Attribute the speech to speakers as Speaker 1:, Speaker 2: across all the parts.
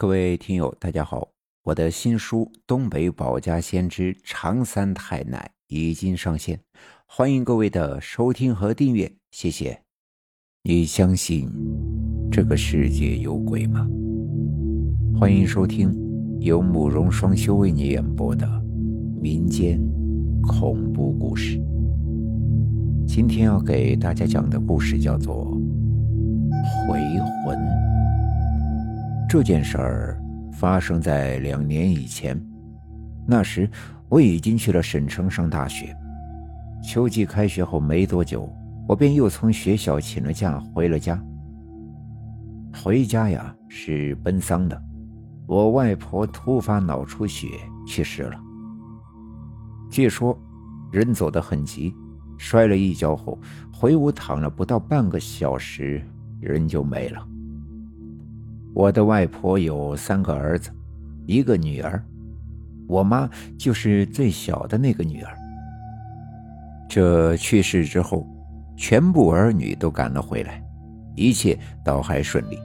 Speaker 1: 各位听友，大家好！我的新书《东北保家先知长三太奶》已经上线，欢迎各位的收听和订阅，谢谢。你相信这个世界有鬼吗？欢迎收听由慕容双修为你演播的民间恐怖故事。今天要给大家讲的故事叫做《回魂》。这件事儿发生在两年以前，那时我已经去了省城上大学。秋季开学后没多久，我便又从学校请了假回了家。回家呀是奔丧的，我外婆突发脑出血去世了。据说人走得很急，摔了一跤后回屋躺了不到半个小时，人就没了。我的外婆有三个儿子，一个女儿，我妈就是最小的那个女儿。这去世之后，全部儿女都赶了回来，一切倒还顺利，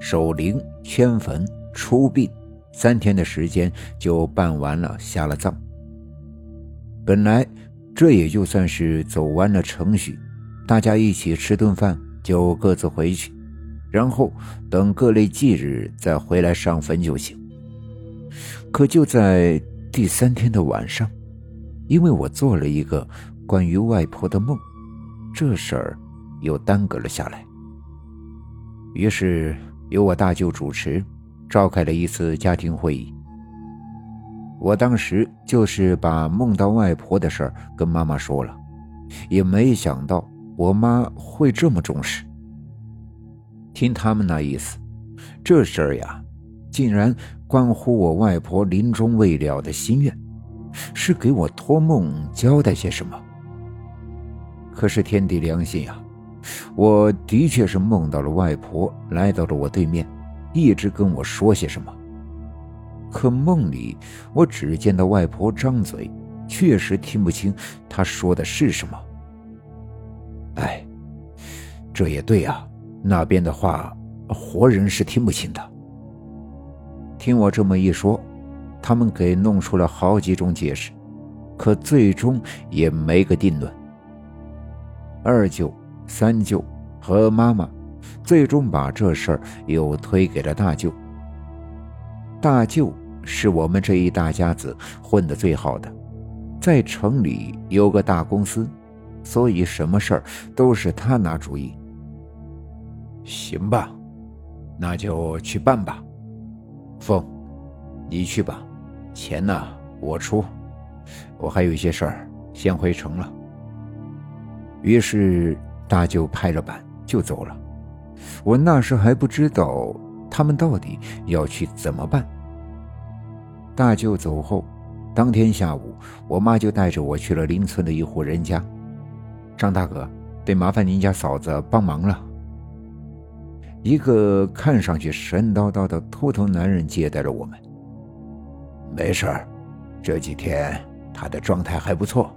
Speaker 1: 守灵、迁坟、出殡，三天的时间就办完了，下了葬。本来这也就算是走完了程序，大家一起吃顿饭就各自回去。然后等各类忌日再回来上坟就行。可就在第三天的晚上，因为我做了一个关于外婆的梦，这事儿又耽搁了下来。于是由我大舅主持，召开了一次家庭会议。我当时就是把梦到外婆的事儿跟妈妈说了，也没想到我妈会这么重视。听他们那意思，这事儿呀，竟然关乎我外婆临终未了的心愿，是给我托梦交代些什么。可是天地良心呀，我的确是梦到了外婆来到了我对面，一直跟我说些什么。可梦里我只见到外婆张嘴，确实听不清她说的是什么。哎，这也对啊。那边的话，活人是听不清的。听我这么一说，他们给弄出了好几种解释，可最终也没个定论。二舅、三舅和妈妈，最终把这事儿又推给了大舅。大舅是我们这一大家子混得最好的，在城里有个大公司，所以什么事儿都是他拿主意。行吧，那就去办吧。凤，你去吧，钱呢我出。我还有一些事儿，先回城了。于是大舅拍了板就走了。我那时还不知道他们到底要去怎么办。大舅走后，当天下午，我妈就带着我去了邻村的一户人家。张大哥，得麻烦您家嫂子帮忙了。一个看上去神叨叨的秃头男人接待了我们。没事儿，这几天他的状态还不错。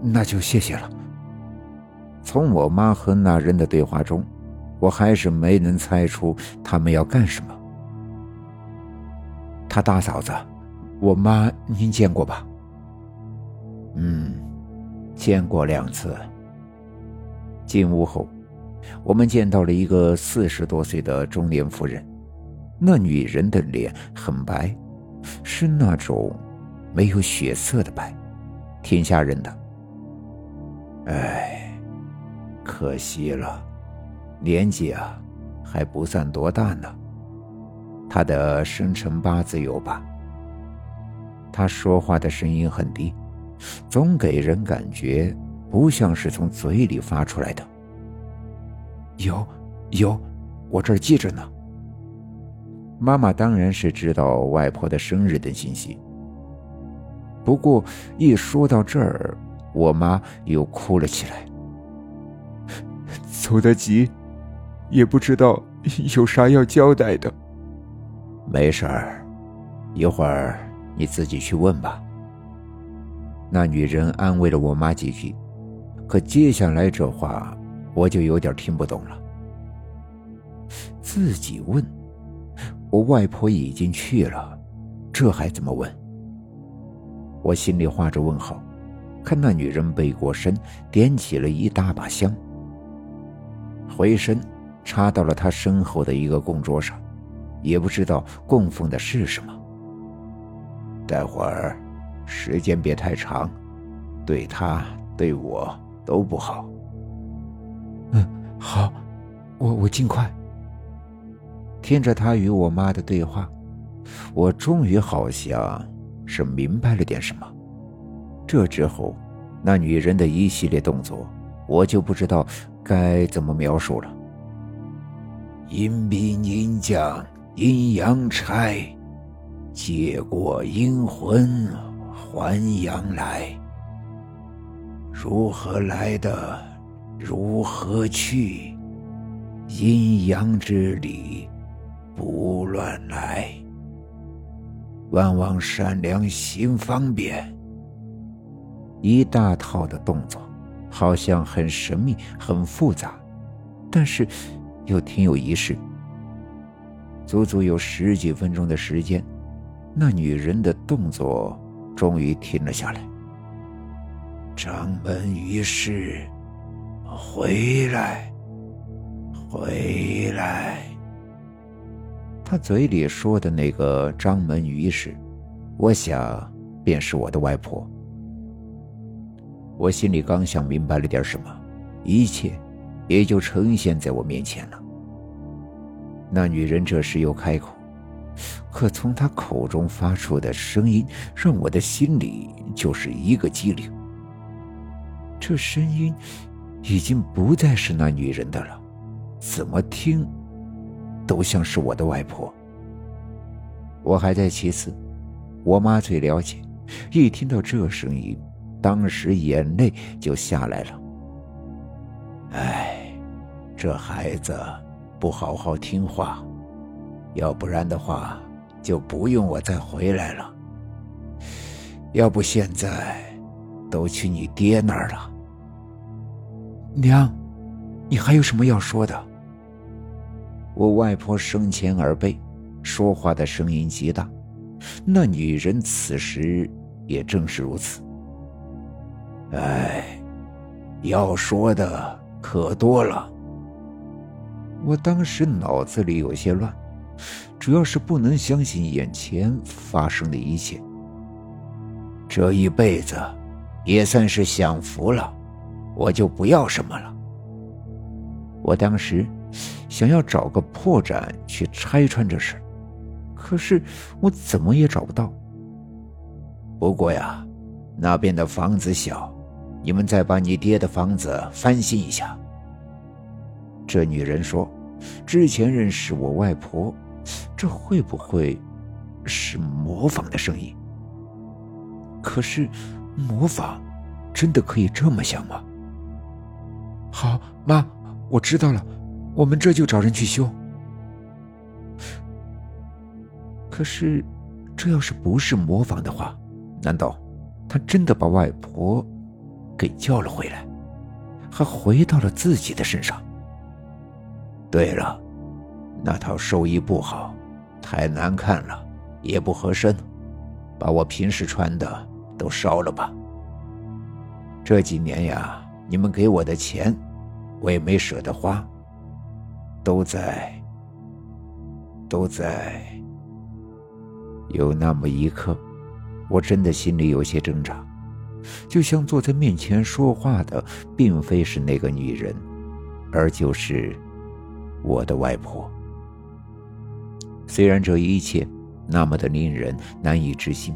Speaker 1: 那就谢谢了。从我妈和那人的对话中，我还是没能猜出他们要干什么。他大嫂子，我妈您见过吧？嗯，见过两次。进屋后。我们见到了一个四十多岁的中年妇人，那女人的脸很白，是那种没有血色的白，挺吓人的。哎，可惜了，年纪啊还不算多大呢。她的生辰八字有吧？她说话的声音很低，总给人感觉不像是从嘴里发出来的。有，有，我这儿记着呢。妈妈当然是知道外婆的生日等信息，不过一说到这儿，我妈又哭了起来。
Speaker 2: 走得急，也不知道有啥要交代的。
Speaker 1: 没事儿，一会儿你自己去问吧。那女人安慰了我妈几句，可接下来这话。我就有点听不懂了。自己问，我外婆已经去了，这还怎么问？我心里画着问号，看那女人背过身，点起了一大把香，回身插到了她身后的一个供桌上，也不知道供奉的是什么。待会儿，时间别太长，对她对我都不好。
Speaker 2: 嗯，好，我我尽快。
Speaker 1: 听着他与我妈的对话，我终于好像是明白了点什么。这之后，那女人的一系列动作，我就不知道该怎么描述了。阴兵阴将阴阳差，借过阴魂还阳来。如何来的，如何去？阴阳之理。不乱来，万望善良心方便。一大套的动作，好像很神秘、很复杂，但是又挺有仪式。足足有十几分钟的时间，那女人的动作终于停了下来。掌门于是回来，回来。他嘴里说的那个张门于氏，我想便是我的外婆。我心里刚想明白了点什么，一切也就呈现在我面前了。那女人这时又开口，可从她口中发出的声音，让我的心里就是一个机灵。这声音已经不再是那女人的了，怎么听？都像是我的外婆。我还在其次，我妈最了解。一听到这声音，当时眼泪就下来了。哎，这孩子不好好听话，要不然的话，就不用我再回来了。要不现在都去你爹那儿了。
Speaker 2: 娘，你还有什么要说的？
Speaker 1: 我外婆生前耳背，说话的声音极大。那女人此时也正是如此。哎，要说的可多了。我当时脑子里有些乱，主要是不能相信眼前发生的一切。这一辈子也算是享福了，我就不要什么了。我当时。想要找个破绽去拆穿这事，可是我怎么也找不到。不过呀，那边的房子小，你们再把你爹的房子翻新一下。这女人说，之前认识我外婆，这会不会是模仿的声音？可是，模仿真的可以这么想吗？
Speaker 2: 好，妈，我知道了。我们这就找人去修。
Speaker 1: 可是，这要是不是模仿的话，难道他真的把外婆给叫了回来，还回到了自己的身上？对了，那套寿衣不好，太难看了，也不合身，把我平时穿的都烧了吧。这几年呀，你们给我的钱，我也没舍得花。都在，都在。有那么一刻，我真的心里有些挣扎，就像坐在面前说话的，并非是那个女人，而就是我的外婆。虽然这一切那么的令人难以置信，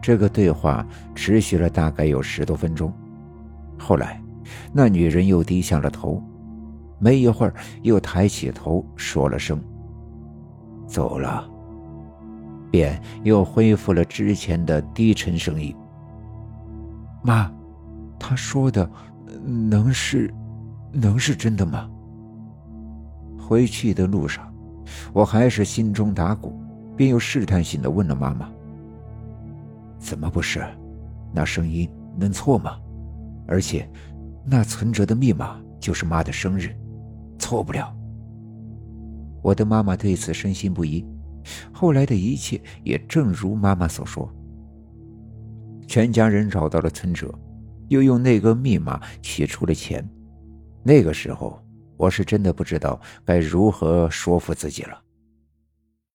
Speaker 1: 这个对话持续了大概有十多分钟，后来，那女人又低下了头。没一会儿，又抬起头说了声“走了”，便又恢复了之前的低沉声音。
Speaker 2: 妈，他说的能是，能是真的吗？
Speaker 1: 回去的路上，我还是心中打鼓，便又试探性的问了妈妈：“怎么不是？那声音能错吗？而且，那存折的密码就是妈的生日。”错不了。
Speaker 2: 我的妈妈对此深信不疑。后来的一切也正如妈妈所说。全家人找到了存折，又用那个密码取出了钱。那个时候，我是真的不知道该如何说服自己了。